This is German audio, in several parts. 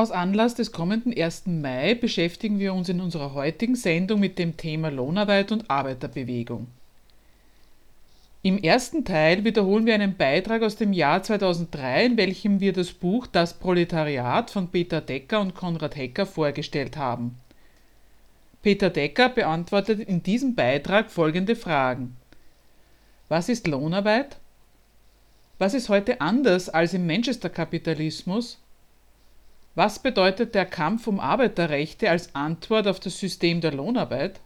Aus Anlass des kommenden 1. Mai beschäftigen wir uns in unserer heutigen Sendung mit dem Thema Lohnarbeit und Arbeiterbewegung. Im ersten Teil wiederholen wir einen Beitrag aus dem Jahr 2003, in welchem wir das Buch Das Proletariat von Peter Decker und Konrad Hecker vorgestellt haben. Peter Decker beantwortet in diesem Beitrag folgende Fragen. Was ist Lohnarbeit? Was ist heute anders als im Manchester-Kapitalismus? Was bedeutet der Kampf um Arbeiterrechte als Antwort auf das System der Lohnarbeit?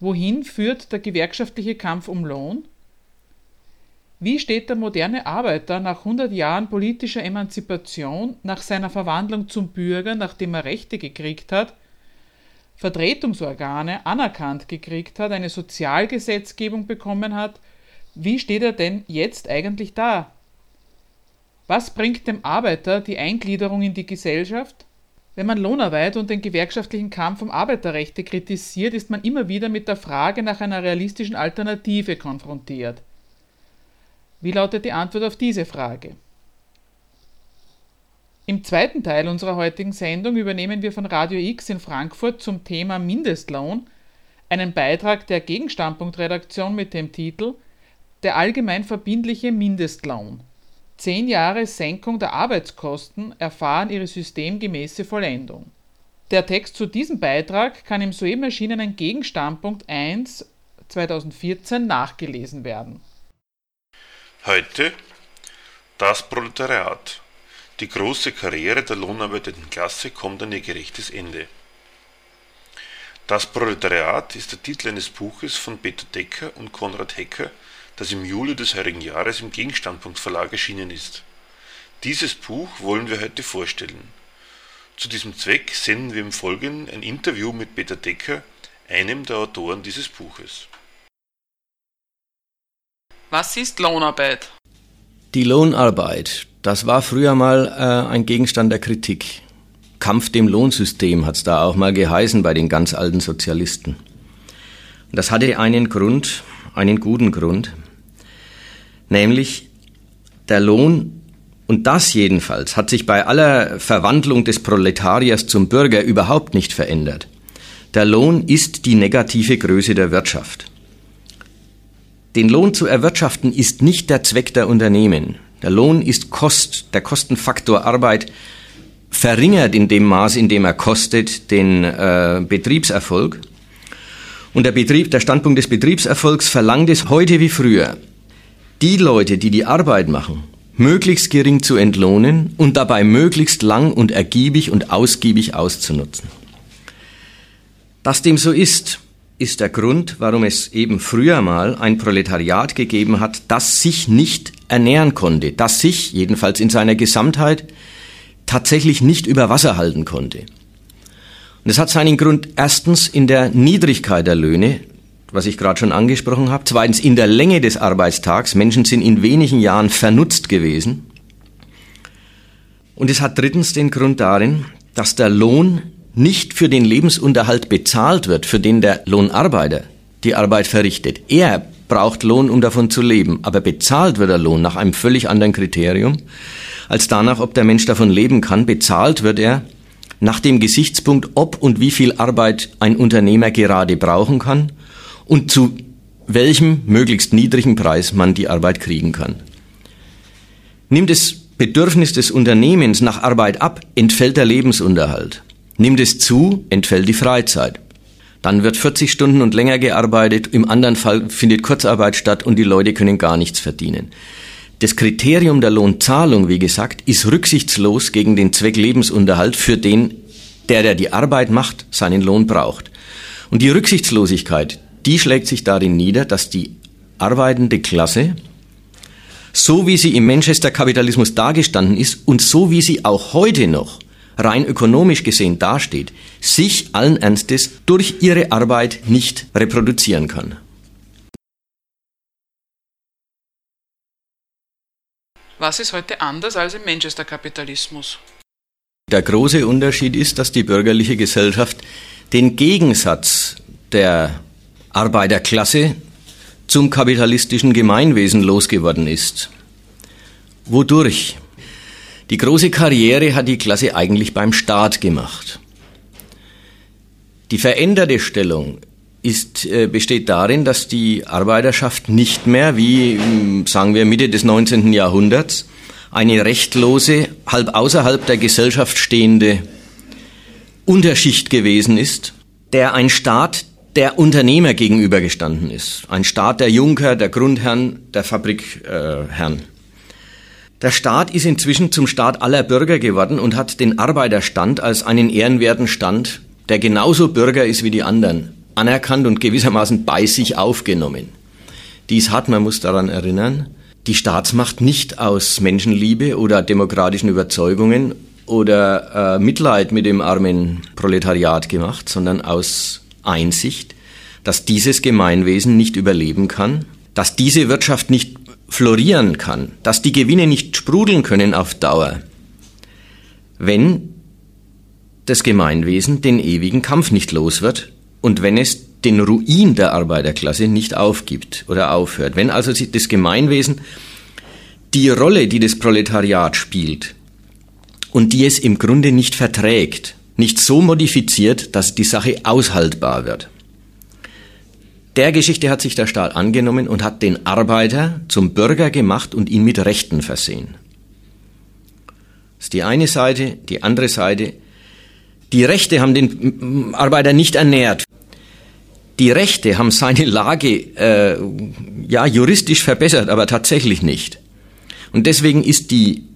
Wohin führt der gewerkschaftliche Kampf um Lohn? Wie steht der moderne Arbeiter nach 100 Jahren politischer Emanzipation, nach seiner Verwandlung zum Bürger, nachdem er Rechte gekriegt hat, Vertretungsorgane anerkannt gekriegt hat, eine Sozialgesetzgebung bekommen hat, wie steht er denn jetzt eigentlich da? Was bringt dem Arbeiter die Eingliederung in die Gesellschaft? Wenn man Lohnarbeit und den gewerkschaftlichen Kampf um Arbeiterrechte kritisiert, ist man immer wieder mit der Frage nach einer realistischen Alternative konfrontiert. Wie lautet die Antwort auf diese Frage? Im zweiten Teil unserer heutigen Sendung übernehmen wir von Radio X in Frankfurt zum Thema Mindestlohn einen Beitrag der Gegenstandpunktredaktion mit dem Titel Der allgemein verbindliche Mindestlohn. Zehn Jahre Senkung der Arbeitskosten erfahren ihre systemgemäße Vollendung. Der Text zu diesem Beitrag kann im soeben erschienenen Gegenstandpunkt 1 2014 nachgelesen werden. Heute das Proletariat. Die große Karriere der lohnarbeitenden Klasse kommt an ihr gerechtes Ende. Das Proletariat ist der Titel eines Buches von Peter Decker und Konrad Hecker das im Juli des heurigen Jahres im Gegenstandpunkt Verlag erschienen ist. Dieses Buch wollen wir heute vorstellen. Zu diesem Zweck senden wir im Folgenden ein Interview mit Peter Decker, einem der Autoren dieses Buches. Was ist Lohnarbeit? Die Lohnarbeit, das war früher mal äh, ein Gegenstand der Kritik. Kampf dem Lohnsystem hat es da auch mal geheißen bei den ganz alten Sozialisten. Das hatte einen Grund, einen guten Grund nämlich der Lohn, und das jedenfalls hat sich bei aller Verwandlung des Proletariers zum Bürger überhaupt nicht verändert. Der Lohn ist die negative Größe der Wirtschaft. Den Lohn zu erwirtschaften ist nicht der Zweck der Unternehmen. Der Lohn ist Kost, der Kostenfaktor Arbeit verringert in dem Maß, in dem er kostet, den äh, Betriebserfolg. Und der Betrieb, der Standpunkt des Betriebserfolgs verlangt es heute wie früher, die Leute, die die Arbeit machen, möglichst gering zu entlohnen und dabei möglichst lang und ergiebig und ausgiebig auszunutzen. Dass dem so ist, ist der Grund, warum es eben früher mal ein Proletariat gegeben hat, das sich nicht ernähren konnte, das sich, jedenfalls in seiner Gesamtheit, tatsächlich nicht über Wasser halten konnte. Und es hat seinen Grund erstens in der Niedrigkeit der Löhne, was ich gerade schon angesprochen habe. Zweitens in der Länge des Arbeitstags. Menschen sind in wenigen Jahren vernutzt gewesen. Und es hat drittens den Grund darin, dass der Lohn nicht für den Lebensunterhalt bezahlt wird, für den der Lohnarbeiter die Arbeit verrichtet. Er braucht Lohn, um davon zu leben, aber bezahlt wird der Lohn nach einem völlig anderen Kriterium als danach, ob der Mensch davon leben kann. Bezahlt wird er nach dem Gesichtspunkt, ob und wie viel Arbeit ein Unternehmer gerade brauchen kann und zu welchem möglichst niedrigen Preis man die Arbeit kriegen kann. Nimmt das Bedürfnis des Unternehmens nach Arbeit ab, entfällt der Lebensunterhalt. Nimmt es zu, entfällt die Freizeit. Dann wird 40 Stunden und länger gearbeitet, im anderen Fall findet Kurzarbeit statt und die Leute können gar nichts verdienen. Das Kriterium der Lohnzahlung, wie gesagt, ist rücksichtslos gegen den Zweck Lebensunterhalt, für den der, der die Arbeit macht, seinen Lohn braucht. Und die Rücksichtslosigkeit, die schlägt sich darin nieder, dass die arbeitende Klasse, so wie sie im Manchester-Kapitalismus dargestanden ist und so wie sie auch heute noch rein ökonomisch gesehen dasteht, sich allen Ernstes durch ihre Arbeit nicht reproduzieren kann. Was ist heute anders als im Manchester-Kapitalismus? Der große Unterschied ist, dass die bürgerliche Gesellschaft den Gegensatz der Arbeiterklasse zum kapitalistischen Gemeinwesen losgeworden ist. Wodurch? Die große Karriere hat die Klasse eigentlich beim Staat gemacht. Die veränderte Stellung ist, äh, besteht darin, dass die Arbeiterschaft nicht mehr, wie sagen wir Mitte des 19. Jahrhunderts, eine rechtlose, halb außerhalb der Gesellschaft stehende Unterschicht gewesen ist, der ein Staat der Unternehmer gegenübergestanden ist. Ein Staat der Junker, der Grundherren, der Fabrikherren. Der Staat ist inzwischen zum Staat aller Bürger geworden und hat den Arbeiterstand als einen ehrenwerten Stand, der genauso Bürger ist wie die anderen, anerkannt und gewissermaßen bei sich aufgenommen. Dies hat, man muss daran erinnern, die Staatsmacht nicht aus Menschenliebe oder demokratischen Überzeugungen oder äh, Mitleid mit dem armen Proletariat gemacht, sondern aus Einsicht, dass dieses Gemeinwesen nicht überleben kann, dass diese Wirtschaft nicht florieren kann, dass die Gewinne nicht sprudeln können auf Dauer, wenn das Gemeinwesen den ewigen Kampf nicht los wird und wenn es den Ruin der Arbeiterklasse nicht aufgibt oder aufhört. Wenn also das Gemeinwesen die Rolle, die das Proletariat spielt und die es im Grunde nicht verträgt, nicht so modifiziert, dass die Sache aushaltbar wird. Der Geschichte hat sich der Staat angenommen und hat den Arbeiter zum Bürger gemacht und ihn mit Rechten versehen. Das ist die eine Seite, die andere Seite. Die Rechte haben den Arbeiter nicht ernährt. Die Rechte haben seine Lage äh, ja juristisch verbessert, aber tatsächlich nicht. Und deswegen ist die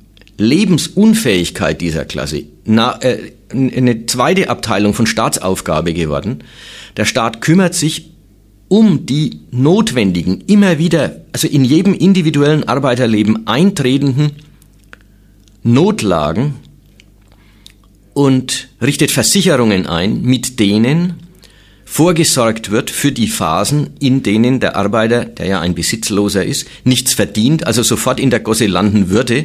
Lebensunfähigkeit dieser Klasse na, äh, eine zweite Abteilung von Staatsaufgabe geworden. Der Staat kümmert sich um die notwendigen, immer wieder, also in jedem individuellen Arbeiterleben eintretenden Notlagen und richtet Versicherungen ein, mit denen vorgesorgt wird für die Phasen, in denen der Arbeiter, der ja ein Besitzloser ist, nichts verdient, also sofort in der Gosse landen würde,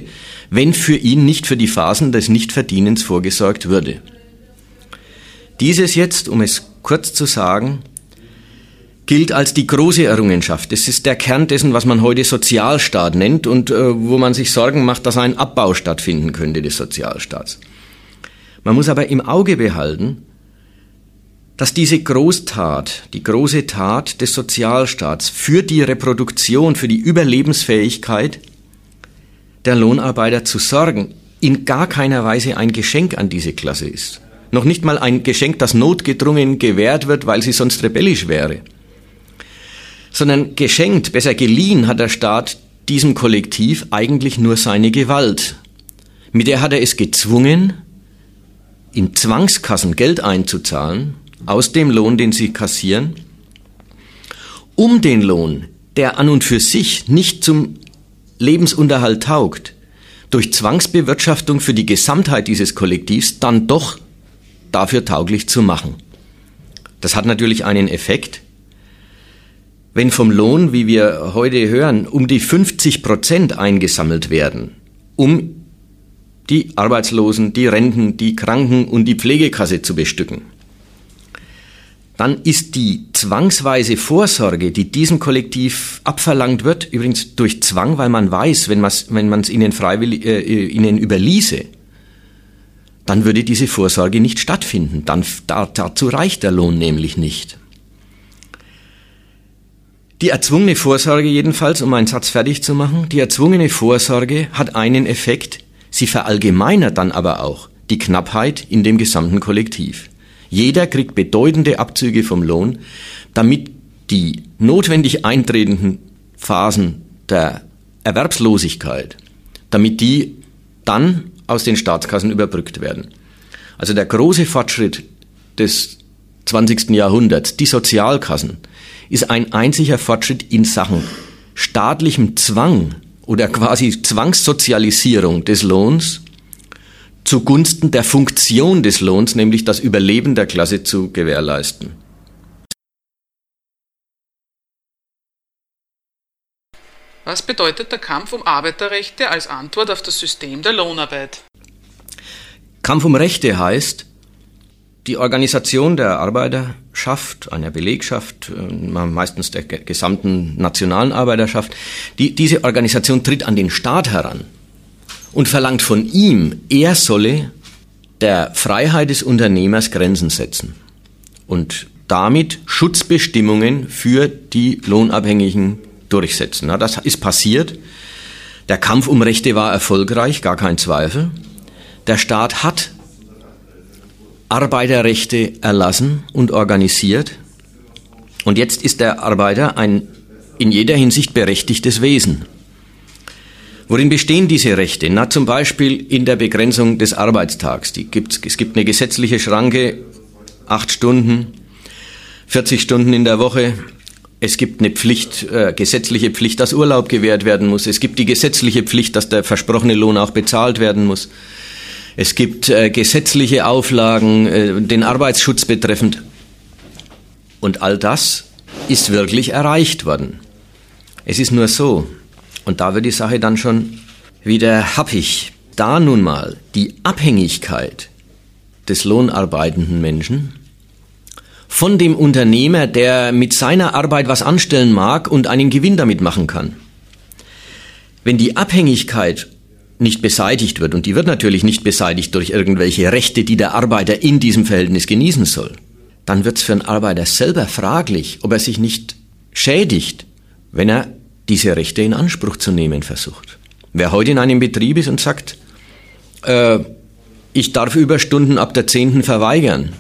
wenn für ihn nicht für die Phasen des Nichtverdienens vorgesorgt würde. Dieses jetzt, um es kurz zu sagen, gilt als die große Errungenschaft. Es ist der Kern dessen, was man heute Sozialstaat nennt und äh, wo man sich Sorgen macht, dass ein Abbau stattfinden könnte des Sozialstaats. Man muss aber im Auge behalten, dass diese Großtat, die große Tat des Sozialstaats für die Reproduktion, für die Überlebensfähigkeit der Lohnarbeiter zu sorgen, in gar keiner Weise ein Geschenk an diese Klasse ist. Noch nicht mal ein Geschenk, das notgedrungen gewährt wird, weil sie sonst rebellisch wäre. Sondern geschenkt, besser geliehen hat der Staat diesem Kollektiv eigentlich nur seine Gewalt. Mit der hat er es gezwungen, in Zwangskassen Geld einzuzahlen, aus dem Lohn, den sie kassieren, um den Lohn, der an und für sich nicht zum Lebensunterhalt taugt, durch Zwangsbewirtschaftung für die Gesamtheit dieses Kollektivs dann doch dafür tauglich zu machen. Das hat natürlich einen Effekt. Wenn vom Lohn, wie wir heute hören, um die 50 Prozent eingesammelt werden, um die Arbeitslosen, die Renten, die Kranken und die Pflegekasse zu bestücken, dann ist die zwangsweise Vorsorge, die diesem Kollektiv abverlangt wird, übrigens durch Zwang, weil man weiß, wenn man es wenn ihnen freiwillig äh, ihnen überließe, dann würde diese Vorsorge nicht stattfinden. Dann, da, dazu reicht der Lohn nämlich nicht. Die erzwungene Vorsorge jedenfalls, um einen Satz fertig zu machen, die erzwungene Vorsorge hat einen Effekt, sie verallgemeinert dann aber auch die Knappheit in dem gesamten Kollektiv. Jeder kriegt bedeutende Abzüge vom Lohn, damit die notwendig eintretenden Phasen der Erwerbslosigkeit, damit die dann aus den Staatskassen überbrückt werden. Also der große Fortschritt des 20. Jahrhunderts, die Sozialkassen, ist ein einziger Fortschritt in Sachen staatlichem Zwang oder quasi Zwangssozialisierung des Lohns zugunsten der Funktion des Lohns, nämlich das Überleben der Klasse zu gewährleisten. Was bedeutet der Kampf um Arbeiterrechte als Antwort auf das System der Lohnarbeit? Kampf um Rechte heißt, die Organisation der Arbeiterschaft, einer Belegschaft, äh, meistens der gesamten nationalen Arbeiterschaft, die, diese Organisation tritt an den Staat heran und verlangt von ihm, er solle der Freiheit des Unternehmers Grenzen setzen und damit Schutzbestimmungen für die Lohnabhängigen durchsetzen. Das ist passiert. Der Kampf um Rechte war erfolgreich, gar kein Zweifel. Der Staat hat Arbeiterrechte erlassen und organisiert. Und jetzt ist der Arbeiter ein in jeder Hinsicht berechtigtes Wesen. Worin bestehen diese Rechte? Na, zum Beispiel in der Begrenzung des Arbeitstags. Die gibt's, es gibt eine gesetzliche Schranke, acht Stunden, 40 Stunden in der Woche. Es gibt eine Pflicht, äh, gesetzliche Pflicht, dass Urlaub gewährt werden muss. Es gibt die gesetzliche Pflicht, dass der versprochene Lohn auch bezahlt werden muss. Es gibt äh, gesetzliche Auflagen, äh, den Arbeitsschutz betreffend. Und all das ist wirklich erreicht worden. Es ist nur so, und da wird die Sache dann schon wieder happig. Da nun mal die Abhängigkeit des lohnarbeitenden Menschen von dem Unternehmer, der mit seiner Arbeit was anstellen mag und einen Gewinn damit machen kann. Wenn die Abhängigkeit nicht beseitigt wird, und die wird natürlich nicht beseitigt durch irgendwelche Rechte, die der Arbeiter in diesem Verhältnis genießen soll, dann wird es für einen Arbeiter selber fraglich, ob er sich nicht schädigt, wenn er diese Rechte in Anspruch zu nehmen versucht. Wer heute in einem Betrieb ist und sagt, äh, ich darf Überstunden ab der zehnten verweigern,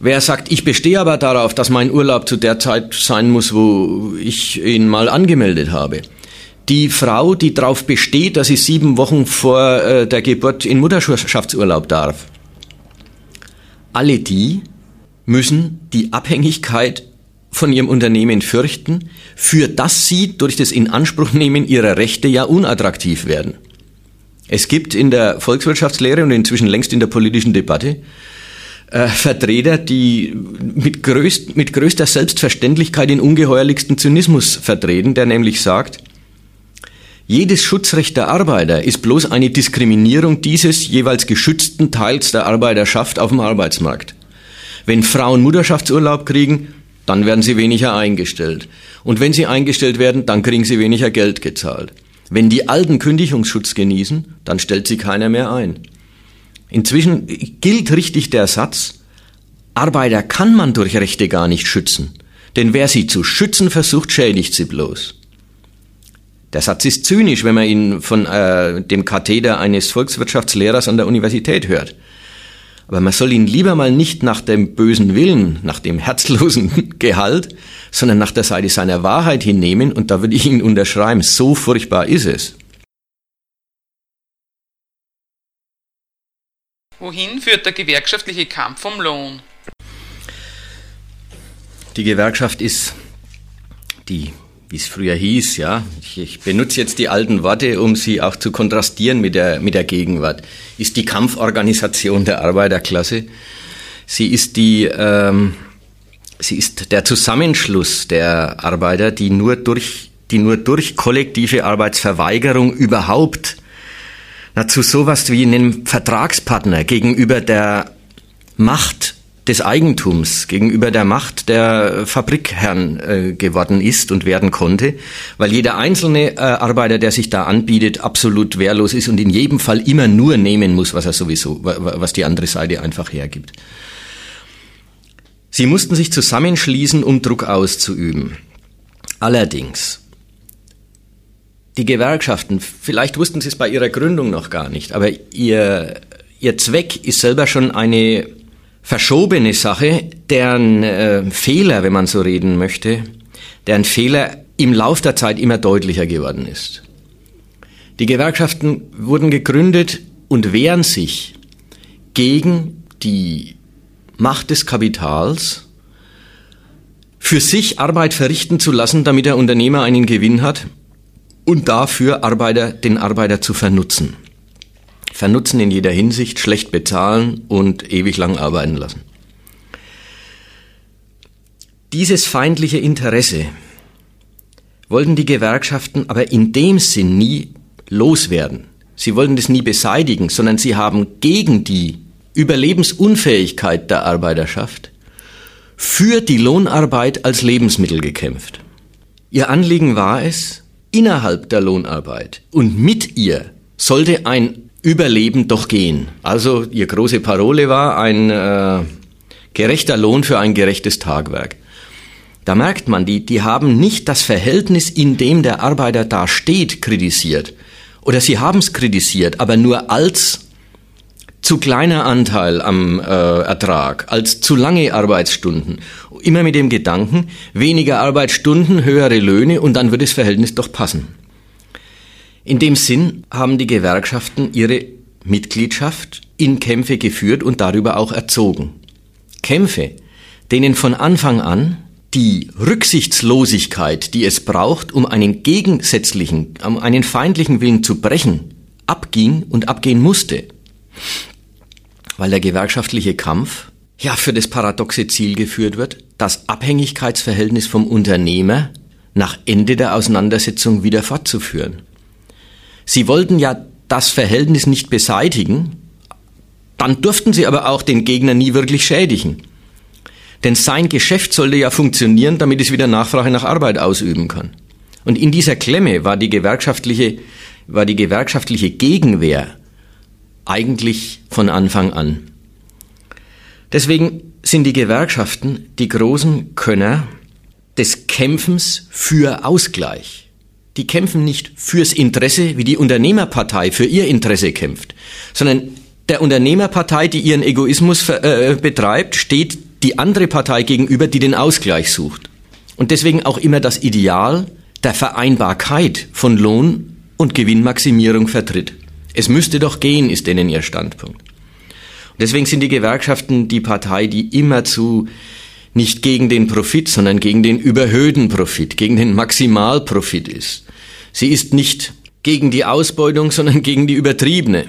Wer sagt, ich bestehe aber darauf, dass mein Urlaub zu der Zeit sein muss, wo ich ihn mal angemeldet habe. Die Frau, die darauf besteht, dass sie sieben Wochen vor äh, der Geburt in Mutterschaftsurlaub darf. Alle die müssen die Abhängigkeit von ihrem Unternehmen fürchten, für das sie durch das Inanspruchnehmen ihrer Rechte ja unattraktiv werden. Es gibt in der Volkswirtschaftslehre und inzwischen längst in der politischen Debatte äh, Vertreter, die mit, größt, mit größter Selbstverständlichkeit den ungeheuerlichsten Zynismus vertreten, der nämlich sagt, jedes Schutzrecht der Arbeiter ist bloß eine Diskriminierung dieses jeweils geschützten Teils der Arbeiterschaft auf dem Arbeitsmarkt. Wenn Frauen Mutterschaftsurlaub kriegen, dann werden sie weniger eingestellt. Und wenn sie eingestellt werden, dann kriegen sie weniger Geld gezahlt. Wenn die Alten Kündigungsschutz genießen, dann stellt sie keiner mehr ein. Inzwischen gilt richtig der Satz, Arbeiter kann man durch Rechte gar nicht schützen, denn wer sie zu schützen versucht, schädigt sie bloß. Der Satz ist zynisch, wenn man ihn von äh, dem Katheder eines Volkswirtschaftslehrers an der Universität hört. Aber man soll ihn lieber mal nicht nach dem bösen Willen, nach dem herzlosen Gehalt, sondern nach der Seite seiner Wahrheit hinnehmen und da würde ich ihn unterschreiben, so furchtbar ist es. Wohin führt der gewerkschaftliche Kampf um Lohn? Die Gewerkschaft ist die wie es früher hieß, ja. Ich, ich, benutze jetzt die alten Worte, um sie auch zu kontrastieren mit der, mit der Gegenwart. Ist die Kampforganisation der Arbeiterklasse. Sie ist die, ähm, sie ist der Zusammenschluss der Arbeiter, die nur durch, die nur durch kollektive Arbeitsverweigerung überhaupt na, zu sowas wie einem Vertragspartner gegenüber der Macht des Eigentums gegenüber der Macht der Fabrikherren äh, geworden ist und werden konnte, weil jeder einzelne äh, Arbeiter, der sich da anbietet, absolut wehrlos ist und in jedem Fall immer nur nehmen muss, was er sowieso, was die andere Seite einfach hergibt. Sie mussten sich zusammenschließen, um Druck auszuüben. Allerdings, die Gewerkschaften, vielleicht wussten sie es bei ihrer Gründung noch gar nicht, aber ihr, ihr Zweck ist selber schon eine verschobene Sache, deren äh, Fehler, wenn man so reden möchte, deren Fehler im Lauf der Zeit immer deutlicher geworden ist. Die Gewerkschaften wurden gegründet und wehren sich gegen die Macht des Kapitals, für sich Arbeit verrichten zu lassen, damit der Unternehmer einen Gewinn hat und dafür Arbeiter, den Arbeiter zu vernutzen. Vernutzen in jeder Hinsicht, schlecht bezahlen und ewig lang arbeiten lassen. Dieses feindliche Interesse wollten die Gewerkschaften aber in dem Sinn nie loswerden. Sie wollten das nie beseitigen, sondern sie haben gegen die Überlebensunfähigkeit der Arbeiterschaft für die Lohnarbeit als Lebensmittel gekämpft. Ihr Anliegen war es, innerhalb der Lohnarbeit und mit ihr sollte ein Überleben doch gehen. Also ihr große Parole war ein äh, gerechter Lohn für ein gerechtes Tagwerk. Da merkt man, die, die haben nicht das Verhältnis, in dem der Arbeiter da steht, kritisiert. Oder sie haben es kritisiert, aber nur als zu kleiner Anteil am äh, Ertrag, als zu lange Arbeitsstunden. Immer mit dem Gedanken, weniger Arbeitsstunden, höhere Löhne und dann wird das Verhältnis doch passen. In dem Sinn haben die Gewerkschaften ihre Mitgliedschaft in Kämpfe geführt und darüber auch erzogen. Kämpfe, denen von Anfang an die Rücksichtslosigkeit, die es braucht, um einen gegensätzlichen, um einen feindlichen Willen zu brechen, abging und abgehen musste. Weil der gewerkschaftliche Kampf ja für das paradoxe Ziel geführt wird, das Abhängigkeitsverhältnis vom Unternehmer nach Ende der Auseinandersetzung wieder fortzuführen. Sie wollten ja das Verhältnis nicht beseitigen, dann durften sie aber auch den Gegner nie wirklich schädigen. Denn sein Geschäft sollte ja funktionieren, damit es wieder Nachfrage nach Arbeit ausüben kann. Und in dieser Klemme war die gewerkschaftliche, war die gewerkschaftliche Gegenwehr eigentlich von Anfang an. Deswegen sind die Gewerkschaften die großen Könner des Kämpfens für Ausgleich. Die kämpfen nicht fürs Interesse, wie die Unternehmerpartei für ihr Interesse kämpft, sondern der Unternehmerpartei, die ihren Egoismus äh, betreibt, steht die andere Partei gegenüber, die den Ausgleich sucht. Und deswegen auch immer das Ideal der Vereinbarkeit von Lohn und Gewinnmaximierung vertritt. Es müsste doch gehen, ist denen ihr Standpunkt. Und deswegen sind die Gewerkschaften die Partei, die immerzu nicht gegen den Profit, sondern gegen den überhöhten Profit, gegen den Maximalprofit ist. Sie ist nicht gegen die Ausbeutung, sondern gegen die übertriebene.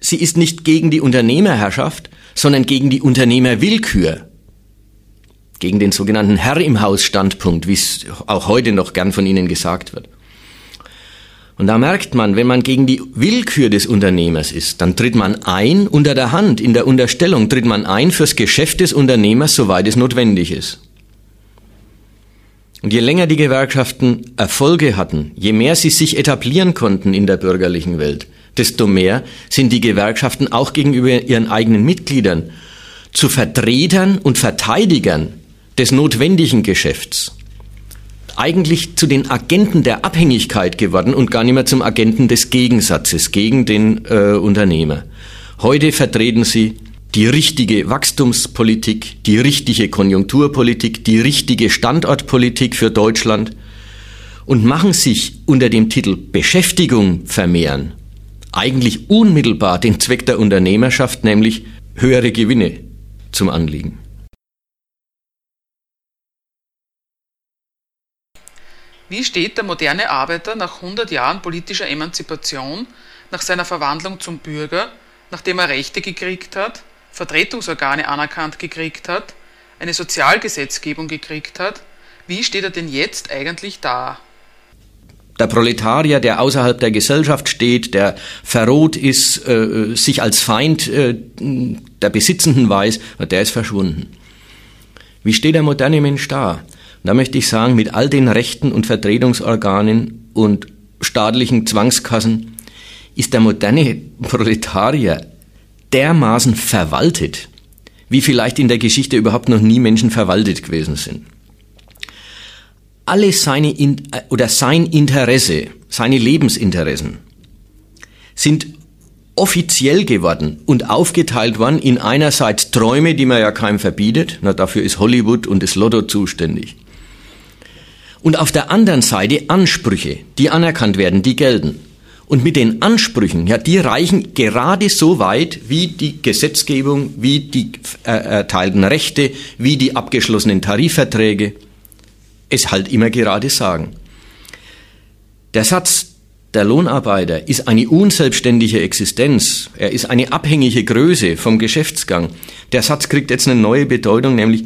Sie ist nicht gegen die Unternehmerherrschaft, sondern gegen die Unternehmerwillkür gegen den sogenannten Herr im Haus Standpunkt, wie es auch heute noch gern von Ihnen gesagt wird. Und da merkt man, wenn man gegen die Willkür des Unternehmers ist, dann tritt man ein unter der Hand, in der Unterstellung tritt man ein fürs Geschäft des Unternehmers, soweit es notwendig ist. Und je länger die Gewerkschaften Erfolge hatten, je mehr sie sich etablieren konnten in der bürgerlichen Welt, desto mehr sind die Gewerkschaften auch gegenüber ihren eigenen Mitgliedern zu Vertretern und Verteidigern des notwendigen Geschäfts eigentlich zu den Agenten der Abhängigkeit geworden und gar nicht mehr zum Agenten des Gegensatzes gegen den äh, Unternehmer. Heute vertreten sie die richtige Wachstumspolitik, die richtige Konjunkturpolitik, die richtige Standortpolitik für Deutschland und machen sich unter dem Titel Beschäftigung vermehren eigentlich unmittelbar den Zweck der Unternehmerschaft, nämlich höhere Gewinne zum Anliegen. Wie steht der moderne Arbeiter nach 100 Jahren politischer Emanzipation, nach seiner Verwandlung zum Bürger, nachdem er Rechte gekriegt hat, Vertretungsorgane anerkannt gekriegt hat, eine Sozialgesetzgebung gekriegt hat, wie steht er denn jetzt eigentlich da? Der Proletarier, der außerhalb der Gesellschaft steht, der verroht ist, äh, sich als Feind äh, der Besitzenden weiß, der ist verschwunden. Wie steht der moderne Mensch da? Da möchte ich sagen, mit all den Rechten und Vertretungsorganen und staatlichen Zwangskassen ist der moderne Proletarier dermaßen verwaltet, wie vielleicht in der Geschichte überhaupt noch nie Menschen verwaltet gewesen sind. Alle seine oder sein Interesse, seine Lebensinteressen sind offiziell geworden und aufgeteilt worden in einerseits Träume, die man ja keinem verbietet, na dafür ist Hollywood und das Lotto zuständig und auf der anderen Seite Ansprüche, die anerkannt werden, die gelten. Und mit den Ansprüchen, ja, die reichen gerade so weit, wie die Gesetzgebung, wie die äh, erteilten Rechte, wie die abgeschlossenen Tarifverträge es halt immer gerade sagen. Der Satz, der Lohnarbeiter ist eine unselbstständige Existenz. Er ist eine abhängige Größe vom Geschäftsgang. Der Satz kriegt jetzt eine neue Bedeutung, nämlich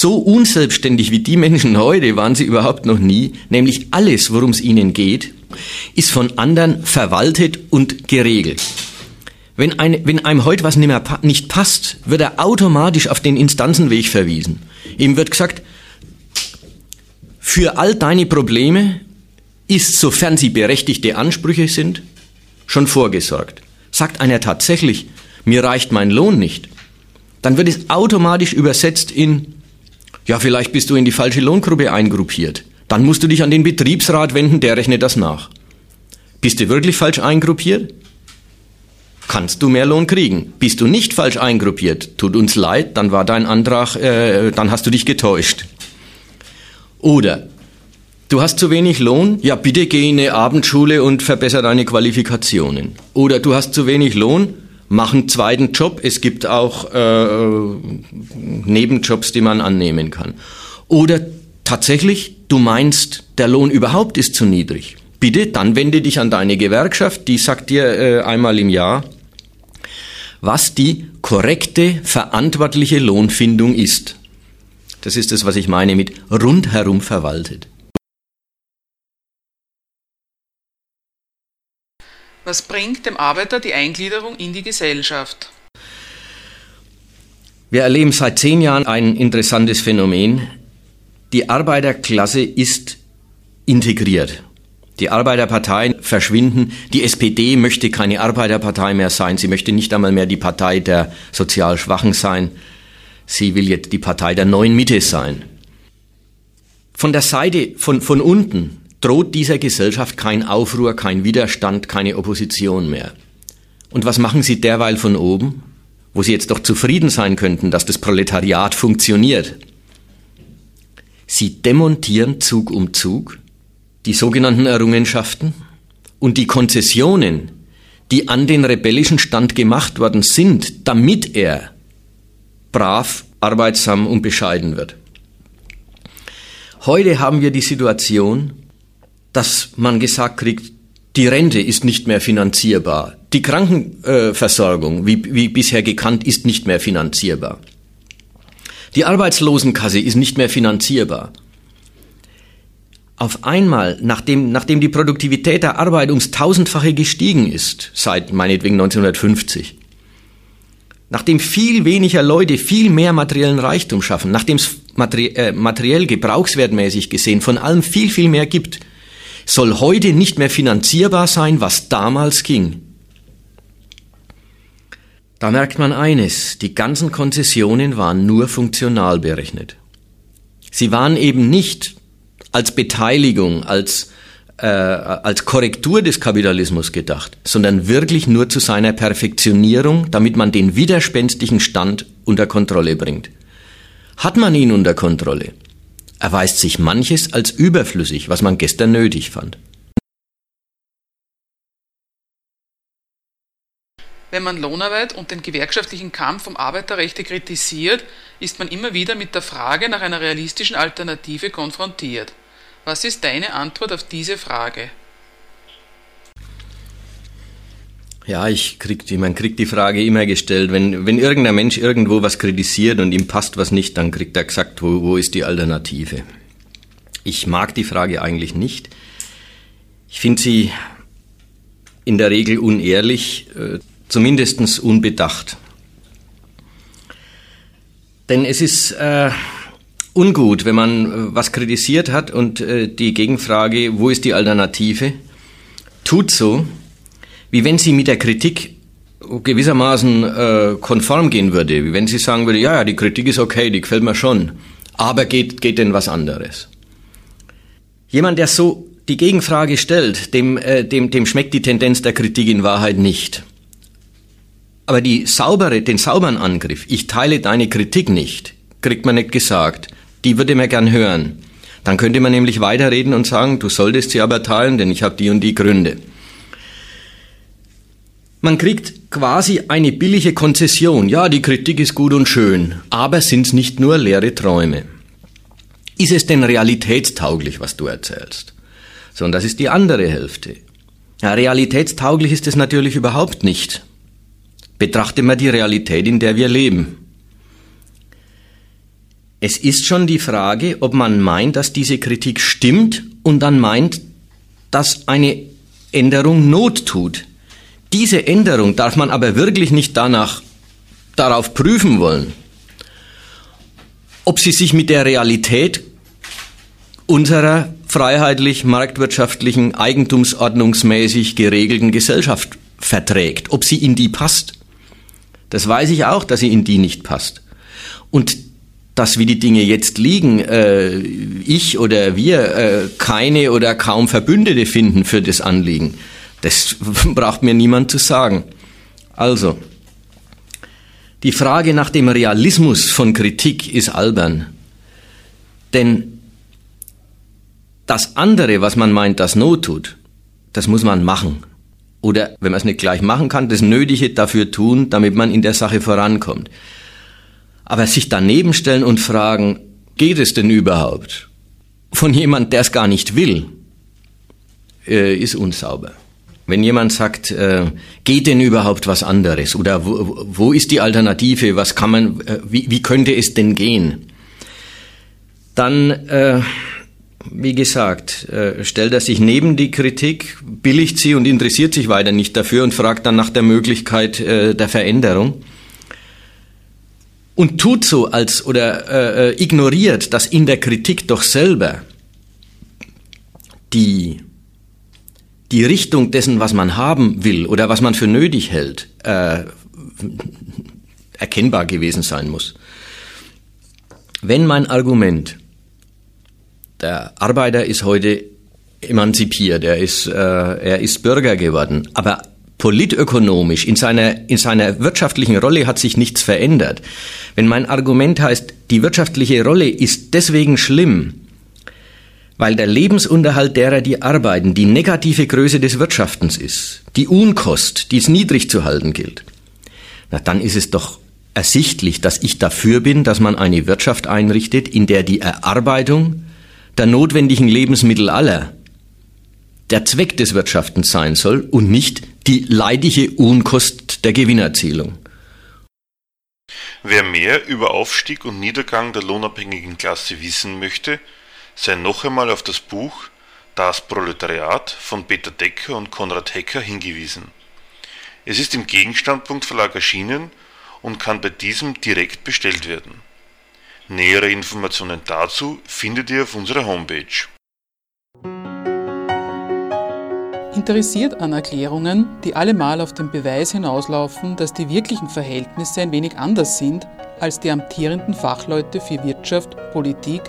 so unselbstständig wie die Menschen heute waren sie überhaupt noch nie, nämlich alles, worum es ihnen geht, ist von anderen verwaltet und geregelt. Wenn, eine, wenn einem heute was nicht, mehr, nicht passt, wird er automatisch auf den Instanzenweg verwiesen. Ihm wird gesagt, für all deine Probleme ist, sofern sie berechtigte Ansprüche sind, schon vorgesorgt. Sagt einer tatsächlich, mir reicht mein Lohn nicht, dann wird es automatisch übersetzt in, ja, vielleicht bist du in die falsche Lohngruppe eingruppiert. Dann musst du dich an den Betriebsrat wenden, der rechnet das nach. Bist du wirklich falsch eingruppiert? Kannst du mehr Lohn kriegen? Bist du nicht falsch eingruppiert? Tut uns leid, dann war dein Antrag, äh, dann hast du dich getäuscht. Oder du hast zu wenig Lohn? Ja, bitte geh in eine Abendschule und verbessere deine Qualifikationen. Oder du hast zu wenig Lohn? Mach einen zweiten Job. Es gibt auch äh, Nebenjobs, die man annehmen kann. Oder tatsächlich, du meinst, der Lohn überhaupt ist zu niedrig. Bitte, dann wende dich an deine Gewerkschaft, die sagt dir äh, einmal im Jahr, was die korrekte, verantwortliche Lohnfindung ist. Das ist das, was ich meine mit rundherum verwaltet. Was bringt dem Arbeiter die Eingliederung in die Gesellschaft? Wir erleben seit zehn Jahren ein interessantes Phänomen. Die Arbeiterklasse ist integriert. Die Arbeiterparteien verschwinden. Die SPD möchte keine Arbeiterpartei mehr sein. Sie möchte nicht einmal mehr die Partei der sozial Schwachen sein. Sie will jetzt die Partei der neuen Mitte sein. Von der Seite, von, von unten, droht dieser Gesellschaft kein Aufruhr, kein Widerstand, keine Opposition mehr. Und was machen Sie derweil von oben, wo Sie jetzt doch zufrieden sein könnten, dass das Proletariat funktioniert? Sie demontieren Zug um Zug die sogenannten Errungenschaften und die Konzessionen, die an den rebellischen Stand gemacht worden sind, damit er brav, arbeitsam und bescheiden wird. Heute haben wir die Situation, dass man gesagt kriegt, die Rente ist nicht mehr finanzierbar. Die Krankenversorgung, wie, wie bisher gekannt, ist nicht mehr finanzierbar. Die Arbeitslosenkasse ist nicht mehr finanzierbar. Auf einmal, nachdem, nachdem die Produktivität der Arbeit ums tausendfache gestiegen ist, seit meinetwegen 1950, nachdem viel weniger Leute viel mehr materiellen Reichtum schaffen, nachdem es äh, materiell gebrauchswertmäßig gesehen von allem viel, viel mehr gibt, soll heute nicht mehr finanzierbar sein, was damals ging. Da merkt man eines, die ganzen Konzessionen waren nur funktional berechnet. Sie waren eben nicht als Beteiligung, als, äh, als Korrektur des Kapitalismus gedacht, sondern wirklich nur zu seiner Perfektionierung, damit man den widerspenstigen Stand unter Kontrolle bringt. Hat man ihn unter Kontrolle, erweist sich manches als überflüssig, was man gestern nötig fand. Wenn man Lohnarbeit und den gewerkschaftlichen Kampf um Arbeiterrechte kritisiert, ist man immer wieder mit der Frage nach einer realistischen Alternative konfrontiert. Was ist deine Antwort auf diese Frage? Ja, ich krieg die, man kriegt die Frage immer gestellt. Wenn, wenn irgendein Mensch irgendwo was kritisiert und ihm passt was nicht, dann kriegt er gesagt, wo, wo ist die Alternative? Ich mag die Frage eigentlich nicht. Ich finde sie in der Regel unehrlich. Äh, zumindest unbedacht. Denn es ist äh, ungut, wenn man äh, was kritisiert hat und äh, die Gegenfrage, wo ist die Alternative, tut so, wie wenn sie mit der Kritik gewissermaßen äh, konform gehen würde, wie wenn sie sagen würde, ja, ja, die Kritik ist okay, die gefällt mir schon, aber geht, geht denn was anderes? Jemand, der so die Gegenfrage stellt, dem, äh, dem, dem schmeckt die Tendenz der Kritik in Wahrheit nicht. Aber die saubere, den sauberen Angriff, ich teile deine Kritik nicht, kriegt man nicht gesagt. Die würde man gern hören. Dann könnte man nämlich weiterreden und sagen, du solltest sie aber teilen, denn ich habe die und die Gründe. Man kriegt quasi eine billige Konzession. Ja, die Kritik ist gut und schön, aber sind es nicht nur leere Träume. Ist es denn realitätstauglich, was du erzählst? Sondern das ist die andere Hälfte. Ja, realitätstauglich ist es natürlich überhaupt nicht. Betrachte mal die Realität, in der wir leben. Es ist schon die Frage, ob man meint, dass diese Kritik stimmt und dann meint, dass eine Änderung Not tut. Diese Änderung darf man aber wirklich nicht danach darauf prüfen wollen, ob sie sich mit der Realität unserer freiheitlich marktwirtschaftlichen, eigentumsordnungsmäßig geregelten Gesellschaft verträgt, ob sie in die passt. Das weiß ich auch, dass sie in die nicht passt. Und dass wie die Dinge jetzt liegen, äh, ich oder wir äh, keine oder kaum Verbündete finden für das Anliegen, das braucht mir niemand zu sagen. Also, die Frage nach dem Realismus von Kritik ist albern. Denn das andere, was man meint, das Not tut, das muss man machen. Oder wenn man es nicht gleich machen kann, das Nötige dafür tun, damit man in der Sache vorankommt. Aber sich daneben stellen und fragen, geht es denn überhaupt? Von jemand, der es gar nicht will, äh, ist unsauber. Wenn jemand sagt, äh, geht denn überhaupt was anderes? Oder wo, wo ist die Alternative? Was kann man, äh, wie, wie könnte es denn gehen? Dann, äh, wie gesagt, äh, stellt er sich neben die Kritik, billigt sie und interessiert sich weiter nicht dafür und fragt dann nach der Möglichkeit äh, der Veränderung. Und tut so als oder äh, äh ignoriert, dass in der Kritik doch selber die die Richtung dessen, was man haben will oder was man für nötig hält, äh, erkennbar gewesen sein muss. Wenn mein Argument, der Arbeiter ist heute emanzipiert, er ist, äh, er ist Bürger geworden, aber politökonomisch in seiner, in seiner wirtschaftlichen Rolle hat sich nichts verändert. Wenn mein Argument heißt, die wirtschaftliche Rolle ist deswegen schlimm, weil der Lebensunterhalt derer, die arbeiten, die negative Größe des Wirtschaftens ist, die Unkost, die es niedrig zu halten gilt, na dann ist es doch ersichtlich, dass ich dafür bin, dass man eine Wirtschaft einrichtet, in der die Erarbeitung der notwendigen Lebensmittel aller der Zweck des Wirtschaftens sein soll und nicht die leidige Unkost der Gewinnerzielung. Wer mehr über Aufstieg und Niedergang der lohnabhängigen Klasse wissen möchte, sei noch einmal auf das Buch Das Proletariat von Peter Decker und Konrad Hecker hingewiesen. Es ist im Gegenstandpunkt Verlag erschienen und kann bei diesem direkt bestellt werden. Nähere Informationen dazu findet ihr auf unserer Homepage. Interessiert an Erklärungen, die allemal auf den Beweis hinauslaufen, dass die wirklichen Verhältnisse ein wenig anders sind, als die amtierenden Fachleute für Wirtschaft, Politik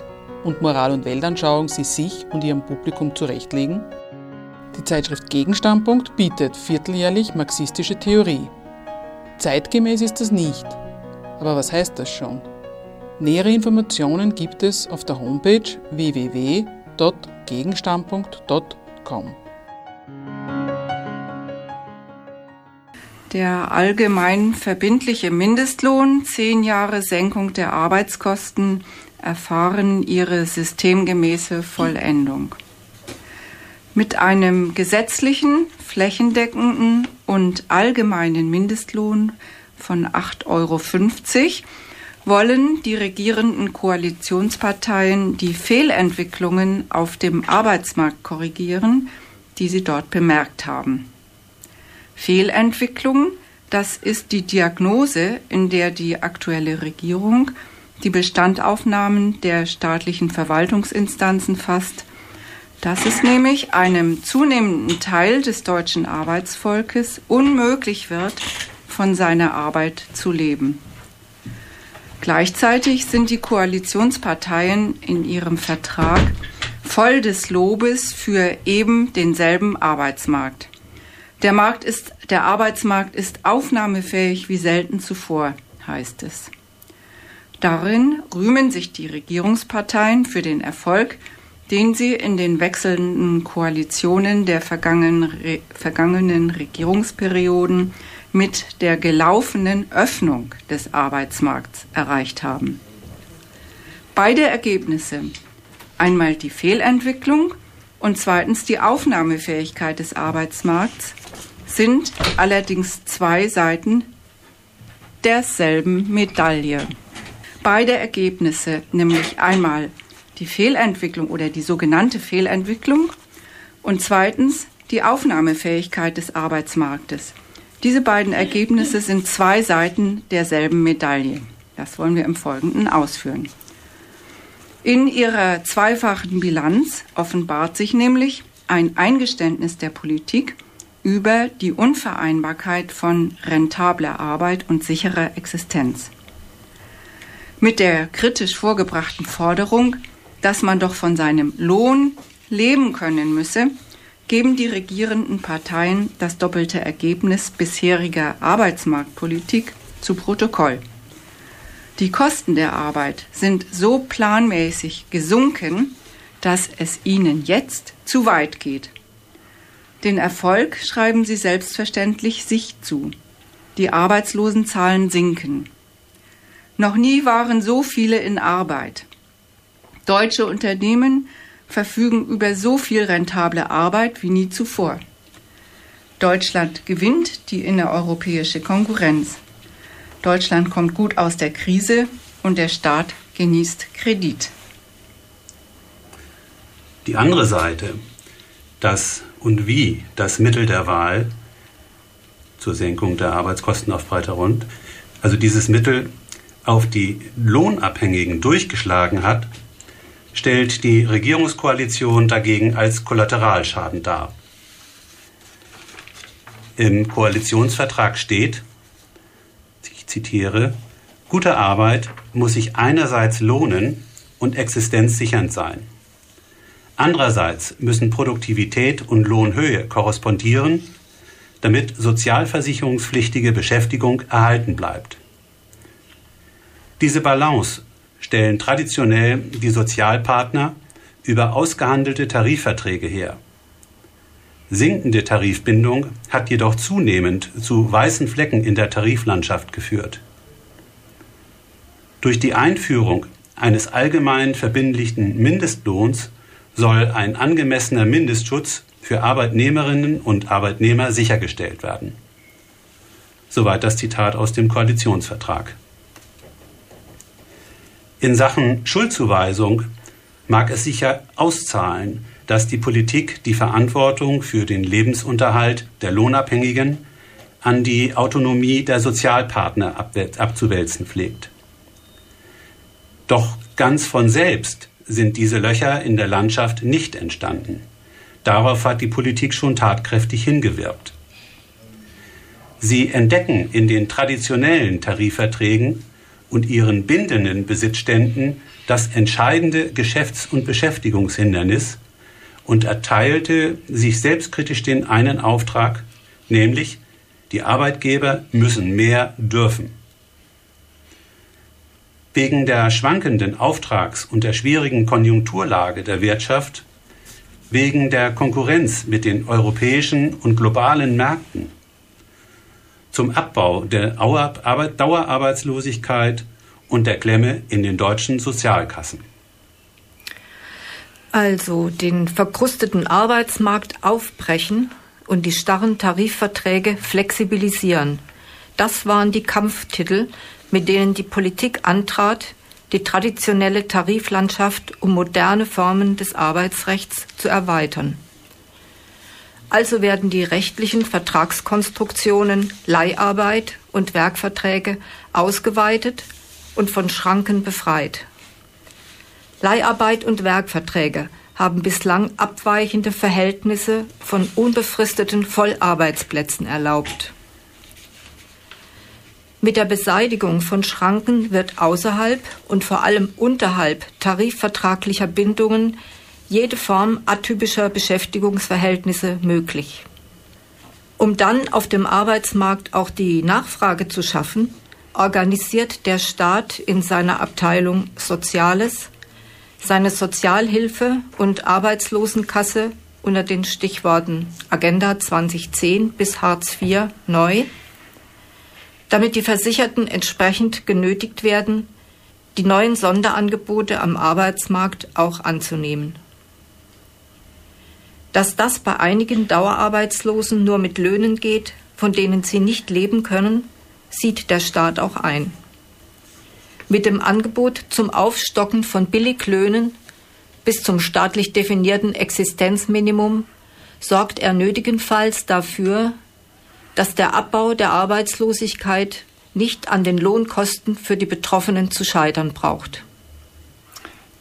und Moral- und Weltanschauung sie sich und ihrem Publikum zurechtlegen? Die Zeitschrift Gegenstandpunkt bietet vierteljährlich marxistische Theorie. Zeitgemäß ist das nicht. Aber was heißt das schon? Nähere Informationen gibt es auf der Homepage www.gegenstandpunkt.com. Der allgemein verbindliche Mindestlohn, zehn Jahre Senkung der Arbeitskosten, erfahren ihre systemgemäße Vollendung. Mit einem gesetzlichen, flächendeckenden und allgemeinen Mindestlohn von 8,50 Euro wollen die regierenden Koalitionsparteien die Fehlentwicklungen auf dem Arbeitsmarkt korrigieren, die sie dort bemerkt haben. Fehlentwicklung, das ist die Diagnose, in der die aktuelle Regierung die Bestandaufnahmen der staatlichen Verwaltungsinstanzen fasst, dass es nämlich einem zunehmenden Teil des deutschen Arbeitsvolkes unmöglich wird, von seiner Arbeit zu leben. Gleichzeitig sind die Koalitionsparteien in ihrem Vertrag voll des Lobes für eben denselben Arbeitsmarkt. Der Markt ist, der Arbeitsmarkt ist aufnahmefähig wie selten zuvor, heißt es. Darin rühmen sich die Regierungsparteien für den Erfolg, den sie in den wechselnden Koalitionen der vergangenen, Re vergangenen Regierungsperioden mit der gelaufenen Öffnung des Arbeitsmarkts erreicht haben. Beide Ergebnisse, einmal die Fehlentwicklung und zweitens die Aufnahmefähigkeit des Arbeitsmarkts sind allerdings zwei Seiten derselben Medaille. Beide Ergebnisse, nämlich einmal die Fehlentwicklung oder die sogenannte Fehlentwicklung und zweitens die Aufnahmefähigkeit des Arbeitsmarktes. Diese beiden Ergebnisse sind zwei Seiten derselben Medaille. Das wollen wir im Folgenden ausführen. In ihrer zweifachen Bilanz offenbart sich nämlich ein Eingeständnis der Politik über die Unvereinbarkeit von rentabler Arbeit und sicherer Existenz. Mit der kritisch vorgebrachten Forderung, dass man doch von seinem Lohn leben können müsse, geben die regierenden Parteien das doppelte Ergebnis bisheriger Arbeitsmarktpolitik zu Protokoll. Die Kosten der Arbeit sind so planmäßig gesunken, dass es ihnen jetzt zu weit geht. Den Erfolg schreiben sie selbstverständlich sich zu. Die Arbeitslosenzahlen sinken. Noch nie waren so viele in Arbeit. Deutsche Unternehmen verfügen über so viel rentable Arbeit wie nie zuvor. Deutschland gewinnt die innereuropäische Konkurrenz. Deutschland kommt gut aus der Krise und der Staat genießt Kredit. Die andere Seite, das und wie das Mittel der Wahl zur Senkung der Arbeitskosten auf breiter Rund, also dieses Mittel auf die Lohnabhängigen durchgeschlagen hat, stellt die Regierungskoalition dagegen als Kollateralschaden dar. Im Koalitionsvertrag steht, ich zitiere, gute Arbeit muss sich einerseits lohnen und existenzsichernd sein. Andererseits müssen Produktivität und Lohnhöhe korrespondieren, damit sozialversicherungspflichtige Beschäftigung erhalten bleibt. Diese Balance stellen traditionell die Sozialpartner über ausgehandelte Tarifverträge her. Sinkende Tarifbindung hat jedoch zunehmend zu weißen Flecken in der Tariflandschaft geführt. Durch die Einführung eines allgemein verbindlichen Mindestlohns soll ein angemessener Mindestschutz für Arbeitnehmerinnen und Arbeitnehmer sichergestellt werden. Soweit das Zitat aus dem Koalitionsvertrag. In Sachen Schuldzuweisung mag es sicher auszahlen, dass die Politik die Verantwortung für den Lebensunterhalt der Lohnabhängigen an die Autonomie der Sozialpartner abzuwälzen pflegt. Doch ganz von selbst sind diese Löcher in der Landschaft nicht entstanden. Darauf hat die Politik schon tatkräftig hingewirkt. Sie entdecken in den traditionellen Tarifverträgen und ihren bindenden Besitzständen das entscheidende Geschäfts- und Beschäftigungshindernis und erteilte sich selbstkritisch den einen Auftrag, nämlich die Arbeitgeber müssen mehr dürfen. Wegen der schwankenden Auftrags- und der schwierigen Konjunkturlage der Wirtschaft, wegen der Konkurrenz mit den europäischen und globalen Märkten, zum Abbau der Dauerarbeitslosigkeit und der Klemme in den deutschen Sozialkassen. Also den verkrusteten Arbeitsmarkt aufbrechen und die starren Tarifverträge flexibilisieren. Das waren die Kampftitel, mit denen die Politik antrat, die traditionelle Tariflandschaft um moderne Formen des Arbeitsrechts zu erweitern. Also werden die rechtlichen Vertragskonstruktionen Leiharbeit und Werkverträge ausgeweitet und von Schranken befreit. Leiharbeit und Werkverträge haben bislang abweichende Verhältnisse von unbefristeten Vollarbeitsplätzen erlaubt. Mit der Beseitigung von Schranken wird außerhalb und vor allem unterhalb tarifvertraglicher Bindungen jede Form atypischer Beschäftigungsverhältnisse möglich. Um dann auf dem Arbeitsmarkt auch die Nachfrage zu schaffen, organisiert der Staat in seiner Abteilung Soziales seine Sozialhilfe und Arbeitslosenkasse unter den Stichworten Agenda 2010 bis Hartz IV neu, damit die Versicherten entsprechend genötigt werden, die neuen Sonderangebote am Arbeitsmarkt auch anzunehmen. Dass das bei einigen Dauerarbeitslosen nur mit Löhnen geht, von denen sie nicht leben können, sieht der Staat auch ein. Mit dem Angebot zum Aufstocken von Billiglöhnen bis zum staatlich definierten Existenzminimum sorgt er nötigenfalls dafür, dass der Abbau der Arbeitslosigkeit nicht an den Lohnkosten für die Betroffenen zu scheitern braucht.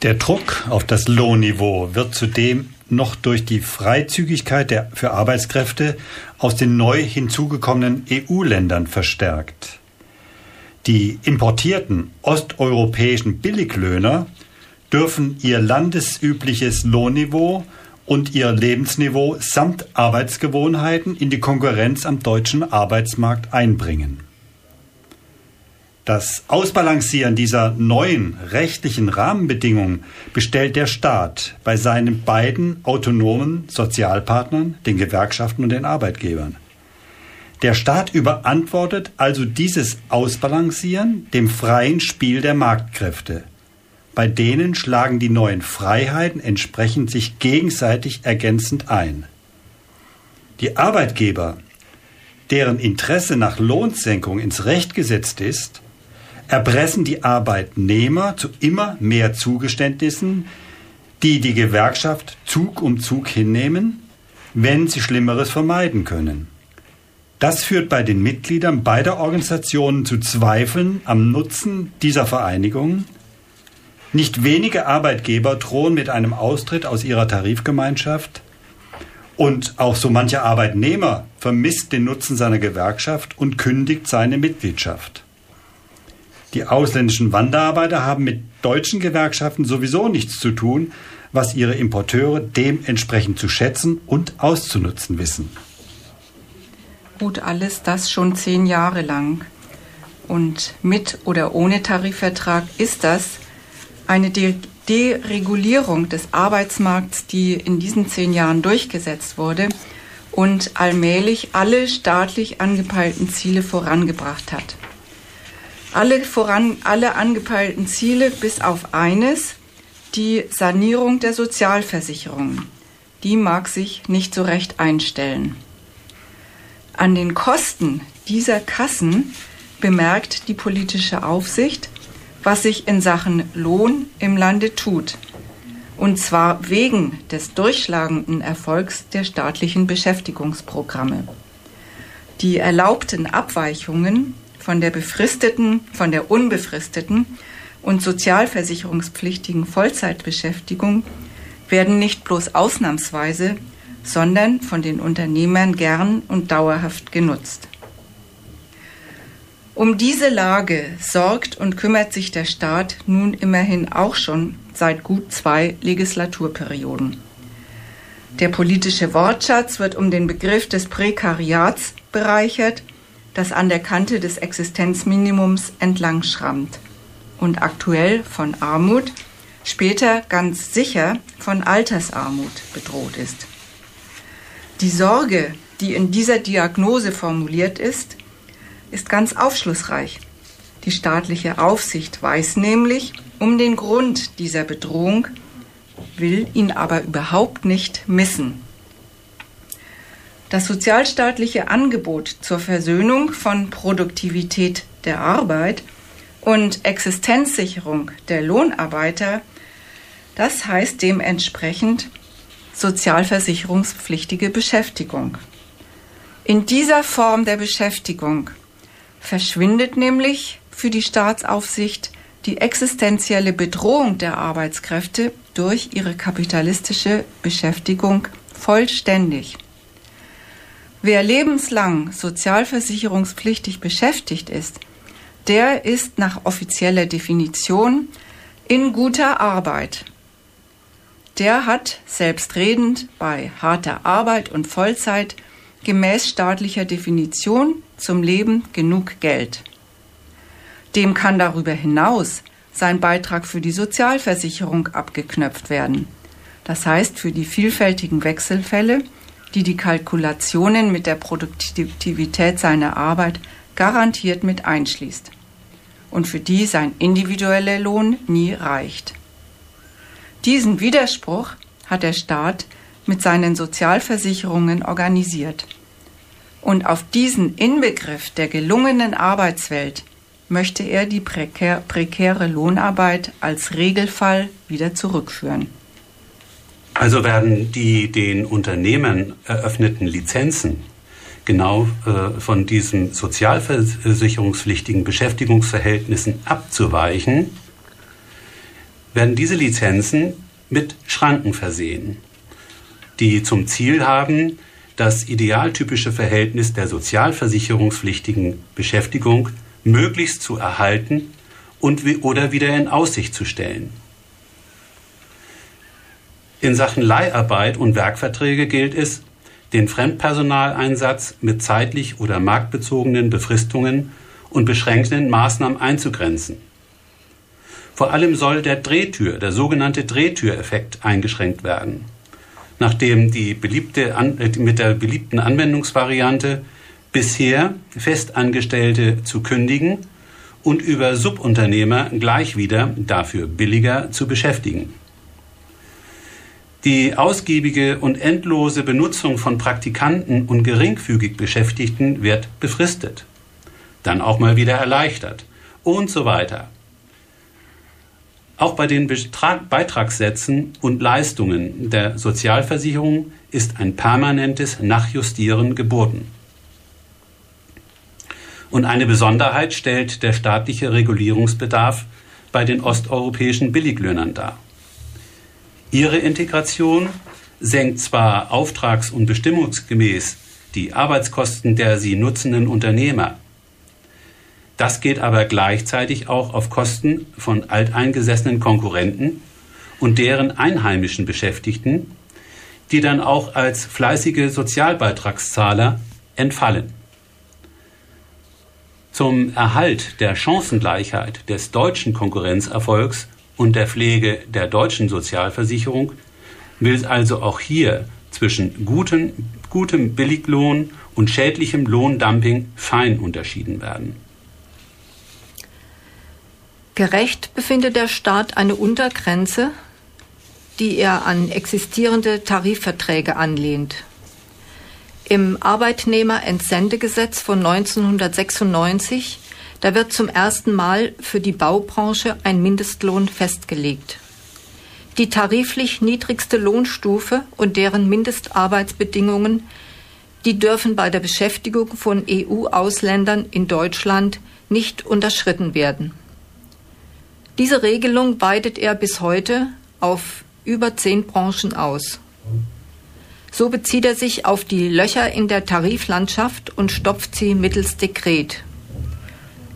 Der Druck auf das Lohnniveau wird zudem noch durch die Freizügigkeit der, für Arbeitskräfte aus den neu hinzugekommenen EU-Ländern verstärkt. Die importierten osteuropäischen Billiglöhner dürfen ihr landesübliches Lohnniveau und ihr Lebensniveau samt Arbeitsgewohnheiten in die Konkurrenz am deutschen Arbeitsmarkt einbringen. Das Ausbalancieren dieser neuen rechtlichen Rahmenbedingungen bestellt der Staat bei seinen beiden autonomen Sozialpartnern, den Gewerkschaften und den Arbeitgebern. Der Staat überantwortet also dieses Ausbalancieren dem freien Spiel der Marktkräfte. Bei denen schlagen die neuen Freiheiten entsprechend sich gegenseitig ergänzend ein. Die Arbeitgeber, deren Interesse nach Lohnsenkung ins Recht gesetzt ist, erpressen die Arbeitnehmer zu immer mehr Zugeständnissen, die die Gewerkschaft Zug um Zug hinnehmen, wenn sie Schlimmeres vermeiden können. Das führt bei den Mitgliedern beider Organisationen zu Zweifeln am Nutzen dieser Vereinigung. Nicht wenige Arbeitgeber drohen mit einem Austritt aus ihrer Tarifgemeinschaft und auch so mancher Arbeitnehmer vermisst den Nutzen seiner Gewerkschaft und kündigt seine Mitgliedschaft. Die ausländischen Wanderarbeiter haben mit deutschen Gewerkschaften sowieso nichts zu tun, was ihre Importeure dementsprechend zu schätzen und auszunutzen wissen. Gut, alles das schon zehn Jahre lang. Und mit oder ohne Tarifvertrag ist das eine Deregulierung des Arbeitsmarkts, die in diesen zehn Jahren durchgesetzt wurde und allmählich alle staatlich angepeilten Ziele vorangebracht hat alle, voran, alle angepeilten Ziele bis auf eines, die Sanierung der Sozialversicherungen. Die mag sich nicht so recht einstellen. An den Kosten dieser Kassen bemerkt die politische Aufsicht, was sich in Sachen Lohn im Lande tut. Und zwar wegen des durchschlagenden Erfolgs der staatlichen Beschäftigungsprogramme. Die erlaubten Abweichungen von der befristeten, von der unbefristeten und sozialversicherungspflichtigen Vollzeitbeschäftigung werden nicht bloß ausnahmsweise, sondern von den Unternehmern gern und dauerhaft genutzt. Um diese Lage sorgt und kümmert sich der Staat nun immerhin auch schon seit gut zwei Legislaturperioden. Der politische Wortschatz wird um den Begriff des Prekariats bereichert das an der Kante des Existenzminimums entlang schrammt und aktuell von Armut, später ganz sicher von Altersarmut bedroht ist. Die Sorge, die in dieser Diagnose formuliert ist, ist ganz aufschlussreich. Die staatliche Aufsicht weiß nämlich um den Grund dieser Bedrohung, will ihn aber überhaupt nicht missen. Das sozialstaatliche Angebot zur Versöhnung von Produktivität der Arbeit und Existenzsicherung der Lohnarbeiter, das heißt dementsprechend sozialversicherungspflichtige Beschäftigung. In dieser Form der Beschäftigung verschwindet nämlich für die Staatsaufsicht die existenzielle Bedrohung der Arbeitskräfte durch ihre kapitalistische Beschäftigung vollständig. Wer lebenslang sozialversicherungspflichtig beschäftigt ist, der ist nach offizieller Definition in guter Arbeit. Der hat selbstredend bei harter Arbeit und Vollzeit gemäß staatlicher Definition zum Leben genug Geld. Dem kann darüber hinaus sein Beitrag für die Sozialversicherung abgeknöpft werden. Das heißt für die vielfältigen Wechselfälle, die die Kalkulationen mit der Produktivität seiner Arbeit garantiert mit einschließt und für die sein individueller Lohn nie reicht. Diesen Widerspruch hat der Staat mit seinen Sozialversicherungen organisiert. Und auf diesen Inbegriff der gelungenen Arbeitswelt möchte er die prekär, prekäre Lohnarbeit als Regelfall wieder zurückführen. Also werden die den Unternehmen eröffneten Lizenzen genau äh, von diesen sozialversicherungspflichtigen Beschäftigungsverhältnissen abzuweichen, werden diese Lizenzen mit Schranken versehen, die zum Ziel haben, das idealtypische Verhältnis der sozialversicherungspflichtigen Beschäftigung möglichst zu erhalten und oder wieder in Aussicht zu stellen. In Sachen Leiharbeit und Werkverträge gilt es, den Fremdpersonaleinsatz mit zeitlich oder marktbezogenen Befristungen und beschränkenden Maßnahmen einzugrenzen. Vor allem soll der Drehtür, der sogenannte Drehtüreffekt eingeschränkt werden, nachdem die beliebte, äh, mit der beliebten Anwendungsvariante bisher Festangestellte zu kündigen und über Subunternehmer gleich wieder dafür billiger zu beschäftigen. Die ausgiebige und endlose Benutzung von Praktikanten und geringfügig Beschäftigten wird befristet, dann auch mal wieder erleichtert und so weiter. Auch bei den Betrag Beitragssätzen und Leistungen der Sozialversicherung ist ein permanentes Nachjustieren geboten. Und eine Besonderheit stellt der staatliche Regulierungsbedarf bei den osteuropäischen Billiglöhnern dar. Ihre Integration senkt zwar auftrags- und bestimmungsgemäß die Arbeitskosten der sie nutzenden Unternehmer, das geht aber gleichzeitig auch auf Kosten von alteingesessenen Konkurrenten und deren einheimischen Beschäftigten, die dann auch als fleißige Sozialbeitragszahler entfallen. Zum Erhalt der Chancengleichheit des deutschen Konkurrenzerfolgs und der Pflege der deutschen Sozialversicherung will also auch hier zwischen gutem, gutem Billiglohn und schädlichem Lohndumping fein unterschieden werden. Gerecht befindet der Staat eine Untergrenze, die er an existierende Tarifverträge anlehnt. Im Arbeitnehmerentsendegesetz von 1996, da wird zum ersten Mal für die Baubranche ein Mindestlohn festgelegt. Die tariflich niedrigste Lohnstufe und deren Mindestarbeitsbedingungen, die dürfen bei der Beschäftigung von EU-Ausländern in Deutschland nicht unterschritten werden. Diese Regelung weitet er bis heute auf über zehn Branchen aus. So bezieht er sich auf die Löcher in der Tariflandschaft und stopft sie mittels Dekret.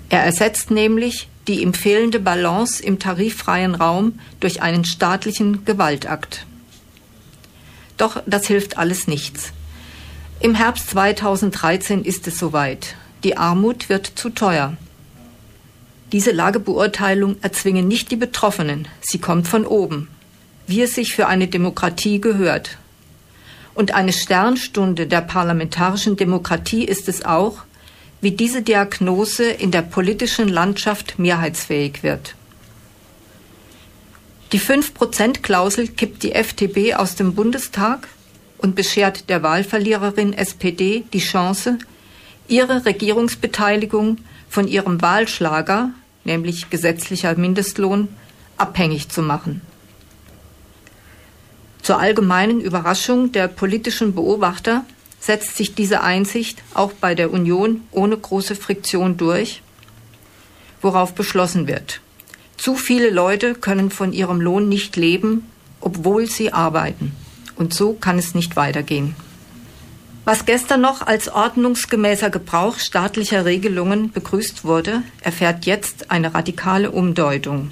Er ersetzt nämlich die ihm fehlende Balance im tariffreien Raum durch einen staatlichen Gewaltakt. Doch das hilft alles nichts. Im Herbst 2013 ist es soweit. Die Armut wird zu teuer. Diese Lagebeurteilung erzwingen nicht die Betroffenen, sie kommt von oben, wie es sich für eine Demokratie gehört. Und eine Sternstunde der parlamentarischen Demokratie ist es auch, wie diese Diagnose in der politischen Landschaft mehrheitsfähig wird. Die 5%-Klausel kippt die FDP aus dem Bundestag und beschert der Wahlverliererin SPD die Chance, ihre Regierungsbeteiligung von ihrem Wahlschlager, nämlich gesetzlicher Mindestlohn, abhängig zu machen. Zur allgemeinen Überraschung der politischen Beobachter setzt sich diese Einsicht auch bei der Union ohne große Friktion durch, worauf beschlossen wird. Zu viele Leute können von ihrem Lohn nicht leben, obwohl sie arbeiten. Und so kann es nicht weitergehen. Was gestern noch als ordnungsgemäßer Gebrauch staatlicher Regelungen begrüßt wurde, erfährt jetzt eine radikale Umdeutung.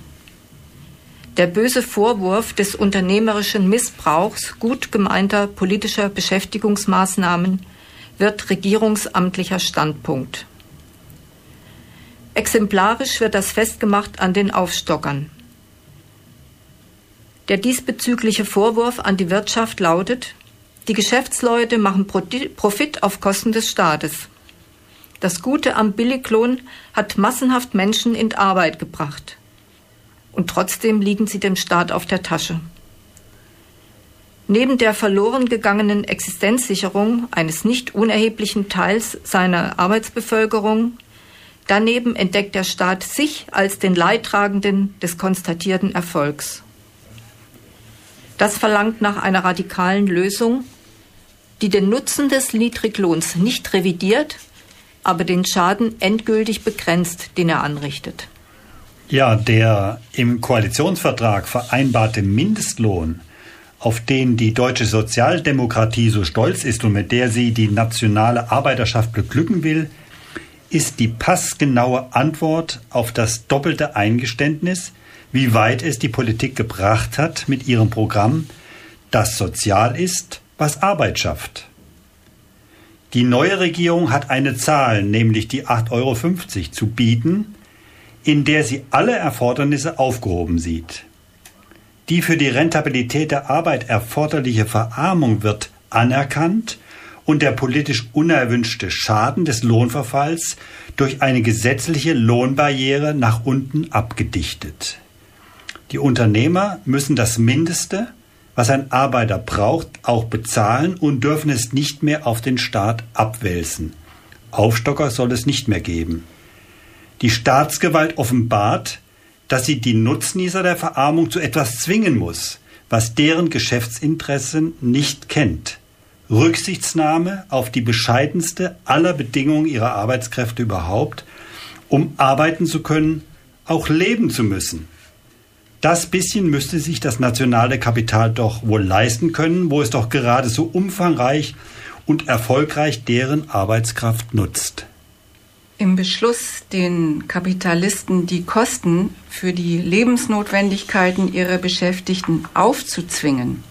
Der böse Vorwurf des unternehmerischen Missbrauchs gut gemeinter politischer Beschäftigungsmaßnahmen wird regierungsamtlicher Standpunkt. Exemplarisch wird das festgemacht an den Aufstockern. Der diesbezügliche Vorwurf an die Wirtschaft lautet, die Geschäftsleute machen Profit auf Kosten des Staates. Das Gute am Billiglohn hat massenhaft Menschen in Arbeit gebracht. Und trotzdem liegen sie dem Staat auf der Tasche. Neben der verloren gegangenen Existenzsicherung eines nicht unerheblichen Teils seiner Arbeitsbevölkerung, daneben entdeckt der Staat sich als den Leidtragenden des konstatierten Erfolgs. Das verlangt nach einer radikalen Lösung, die den Nutzen des Niedriglohns nicht revidiert, aber den Schaden endgültig begrenzt, den er anrichtet. Ja, der im Koalitionsvertrag vereinbarte Mindestlohn auf den die deutsche Sozialdemokratie so stolz ist und mit der sie die nationale Arbeiterschaft beglücken will, ist die passgenaue Antwort auf das doppelte Eingeständnis, wie weit es die Politik gebracht hat mit ihrem Programm, das sozial ist, was Arbeit schafft. Die neue Regierung hat eine Zahl, nämlich die 8,50 Euro zu bieten, in der sie alle Erfordernisse aufgehoben sieht. Die für die Rentabilität der Arbeit erforderliche Verarmung wird anerkannt und der politisch unerwünschte Schaden des Lohnverfalls durch eine gesetzliche Lohnbarriere nach unten abgedichtet. Die Unternehmer müssen das Mindeste, was ein Arbeiter braucht, auch bezahlen und dürfen es nicht mehr auf den Staat abwälzen. Aufstocker soll es nicht mehr geben. Die Staatsgewalt offenbart, dass sie die Nutznießer der Verarmung zu etwas zwingen muss, was deren Geschäftsinteressen nicht kennt. Rücksichtsnahme auf die bescheidenste aller Bedingungen ihrer Arbeitskräfte überhaupt, um arbeiten zu können, auch leben zu müssen. Das bisschen müsste sich das nationale Kapital doch wohl leisten können, wo es doch gerade so umfangreich und erfolgreich deren Arbeitskraft nutzt. Im Beschluss, den Kapitalisten die Kosten für die Lebensnotwendigkeiten ihrer Beschäftigten aufzuzwingen.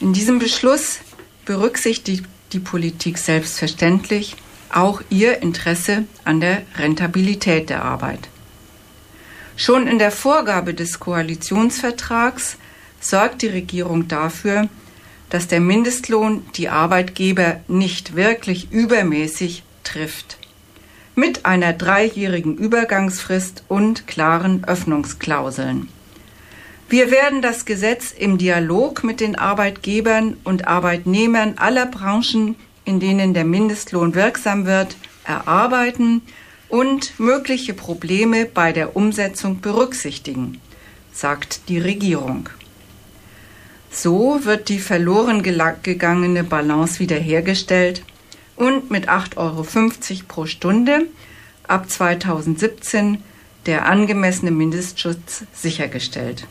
In diesem Beschluss berücksichtigt die Politik selbstverständlich auch ihr Interesse an der Rentabilität der Arbeit. Schon in der Vorgabe des Koalitionsvertrags sorgt die Regierung dafür, dass der Mindestlohn die Arbeitgeber nicht wirklich übermäßig trifft mit einer dreijährigen Übergangsfrist und klaren Öffnungsklauseln. Wir werden das Gesetz im Dialog mit den Arbeitgebern und Arbeitnehmern aller Branchen, in denen der Mindestlohn wirksam wird, erarbeiten und mögliche Probleme bei der Umsetzung berücksichtigen, sagt die Regierung. So wird die verloren gegangene Balance wiederhergestellt und mit 8,50 Euro pro Stunde ab 2017 der angemessene Mindestschutz sichergestellt.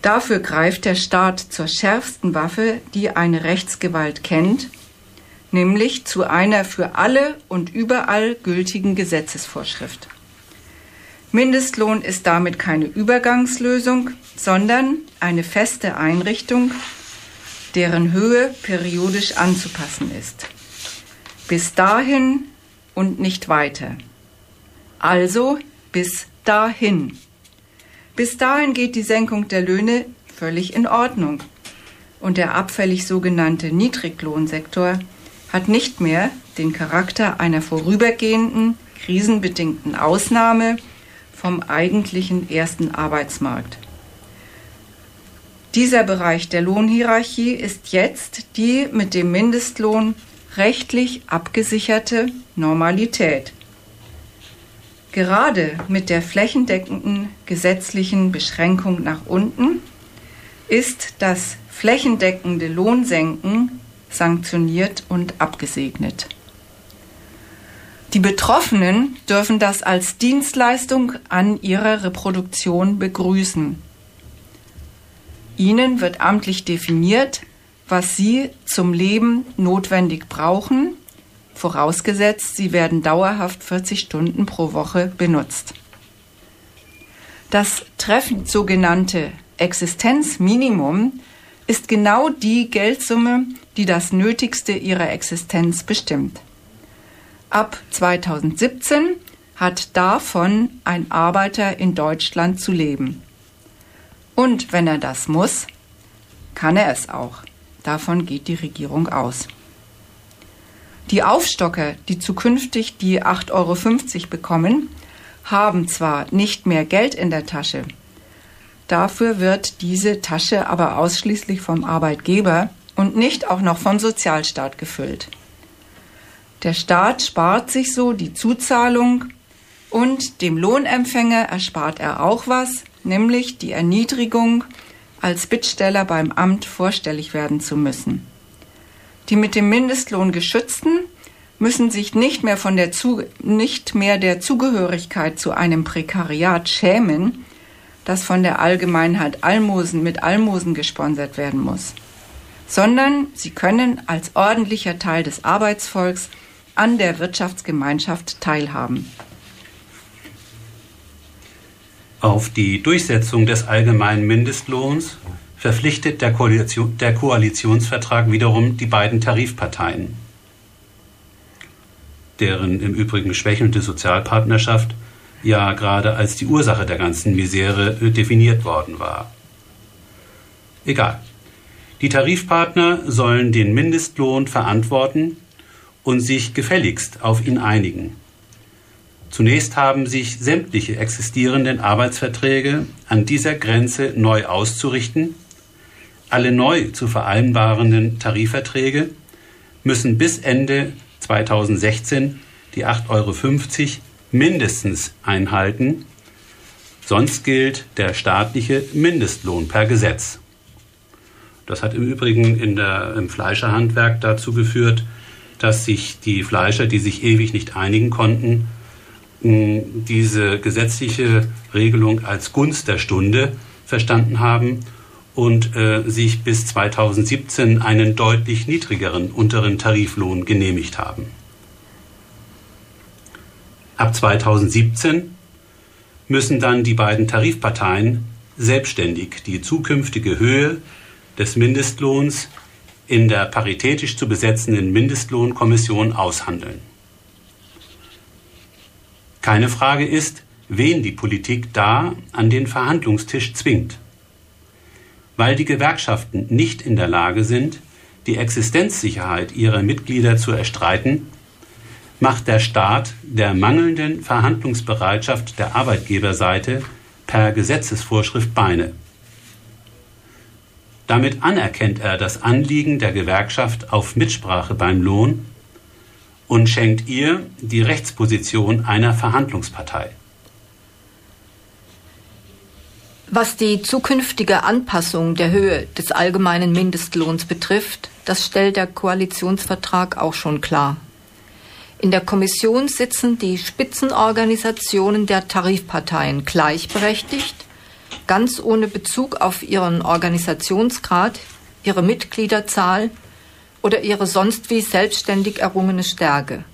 Dafür greift der Staat zur schärfsten Waffe, die eine Rechtsgewalt kennt, nämlich zu einer für alle und überall gültigen Gesetzesvorschrift. Mindestlohn ist damit keine Übergangslösung, sondern eine feste Einrichtung, deren Höhe periodisch anzupassen ist. Bis dahin und nicht weiter. Also bis dahin. Bis dahin geht die Senkung der Löhne völlig in Ordnung. Und der abfällig sogenannte Niedriglohnsektor hat nicht mehr den Charakter einer vorübergehenden, krisenbedingten Ausnahme vom eigentlichen ersten Arbeitsmarkt. Dieser Bereich der Lohnhierarchie ist jetzt die mit dem Mindestlohn rechtlich abgesicherte Normalität. Gerade mit der flächendeckenden gesetzlichen Beschränkung nach unten ist das flächendeckende Lohnsenken sanktioniert und abgesegnet. Die Betroffenen dürfen das als Dienstleistung an ihrer Reproduktion begrüßen. Ihnen wird amtlich definiert, was Sie zum Leben notwendig brauchen, vorausgesetzt, Sie werden dauerhaft 40 Stunden pro Woche benutzt. Das treffend sogenannte Existenzminimum ist genau die Geldsumme, die das Nötigste ihrer Existenz bestimmt. Ab 2017 hat davon ein Arbeiter in Deutschland zu leben. Und wenn er das muss, kann er es auch. Davon geht die Regierung aus. Die Aufstocker, die zukünftig die 8,50 Euro bekommen, haben zwar nicht mehr Geld in der Tasche, Dafür wird diese Tasche aber ausschließlich vom Arbeitgeber und nicht auch noch vom Sozialstaat gefüllt. Der Staat spart sich so die Zuzahlung und dem Lohnempfänger erspart er auch was, nämlich die Erniedrigung, als Bittsteller beim Amt vorstellig werden zu müssen. Die mit dem Mindestlohn geschützten müssen sich nicht mehr von der zu, nicht mehr der Zugehörigkeit zu einem Prekariat schämen, das von der Allgemeinheit Almosen mit Almosen gesponsert werden muss, sondern sie können als ordentlicher Teil des Arbeitsvolks an der Wirtschaftsgemeinschaft teilhaben. Auf die Durchsetzung des allgemeinen Mindestlohns verpflichtet der, Koalition, der Koalitionsvertrag wiederum die beiden Tarifparteien, deren im Übrigen schwächelnde Sozialpartnerschaft ja gerade als die Ursache der ganzen Misere definiert worden war. Egal. Die Tarifpartner sollen den Mindestlohn verantworten und sich gefälligst auf ihn einigen. Zunächst haben sich sämtliche existierenden Arbeitsverträge an dieser Grenze neu auszurichten. Alle neu zu vereinbarenden Tarifverträge müssen bis Ende 2016 die 8,50 Euro mindestens einhalten, sonst gilt der staatliche Mindestlohn per Gesetz. Das hat im Übrigen in der, im Fleischerhandwerk dazu geführt, dass sich die Fleischer, die sich ewig nicht einigen konnten, diese gesetzliche Regelung als Gunst der Stunde verstanden haben und äh, sich bis 2017 einen deutlich niedrigeren unteren Tariflohn genehmigt haben. Ab 2017 müssen dann die beiden Tarifparteien selbstständig die zukünftige Höhe des Mindestlohns in der paritätisch zu besetzenden Mindestlohnkommission aushandeln. Keine Frage ist, wen die Politik da an den Verhandlungstisch zwingt. Weil die Gewerkschaften nicht in der Lage sind, die Existenzsicherheit ihrer Mitglieder zu erstreiten, macht der Staat der mangelnden Verhandlungsbereitschaft der Arbeitgeberseite per Gesetzesvorschrift Beine. Damit anerkennt er das Anliegen der Gewerkschaft auf Mitsprache beim Lohn und schenkt ihr die Rechtsposition einer Verhandlungspartei. Was die zukünftige Anpassung der Höhe des allgemeinen Mindestlohns betrifft, das stellt der Koalitionsvertrag auch schon klar. In der Kommission sitzen die Spitzenorganisationen der Tarifparteien gleichberechtigt, ganz ohne Bezug auf ihren Organisationsgrad, ihre Mitgliederzahl oder ihre sonst wie selbstständig errungene Stärke.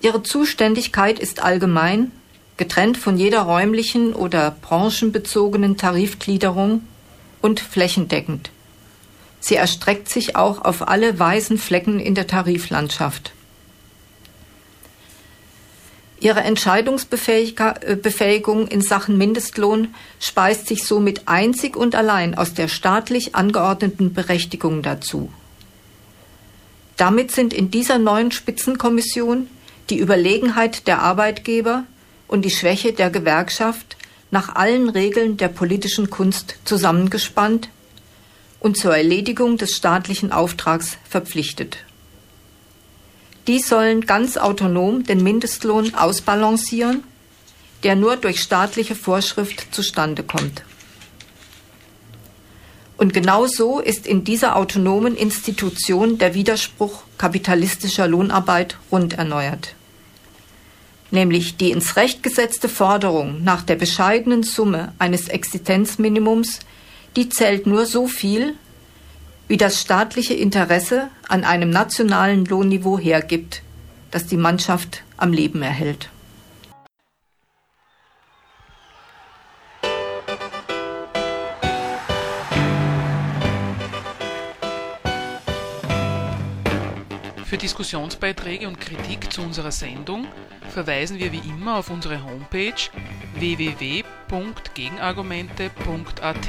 Ihre Zuständigkeit ist allgemein, getrennt von jeder räumlichen oder branchenbezogenen Tarifgliederung und flächendeckend. Sie erstreckt sich auch auf alle weißen Flecken in der Tariflandschaft. Ihre Entscheidungsbefähigung in Sachen Mindestlohn speist sich somit einzig und allein aus der staatlich angeordneten Berechtigung dazu. Damit sind in dieser neuen Spitzenkommission die Überlegenheit der Arbeitgeber und die Schwäche der Gewerkschaft nach allen Regeln der politischen Kunst zusammengespannt und zur Erledigung des staatlichen Auftrags verpflichtet. Die sollen ganz autonom den Mindestlohn ausbalancieren, der nur durch staatliche Vorschrift zustande kommt. Und genau so ist in dieser autonomen Institution der Widerspruch kapitalistischer Lohnarbeit rund erneuert. Nämlich die ins Recht gesetzte Forderung nach der bescheidenen Summe eines Existenzminimums, die zählt nur so viel, wie das staatliche Interesse an einem nationalen Lohnniveau hergibt, das die Mannschaft am Leben erhält. Für Diskussionsbeiträge und Kritik zu unserer Sendung verweisen wir wie immer auf unsere Homepage www.gegenargumente.at.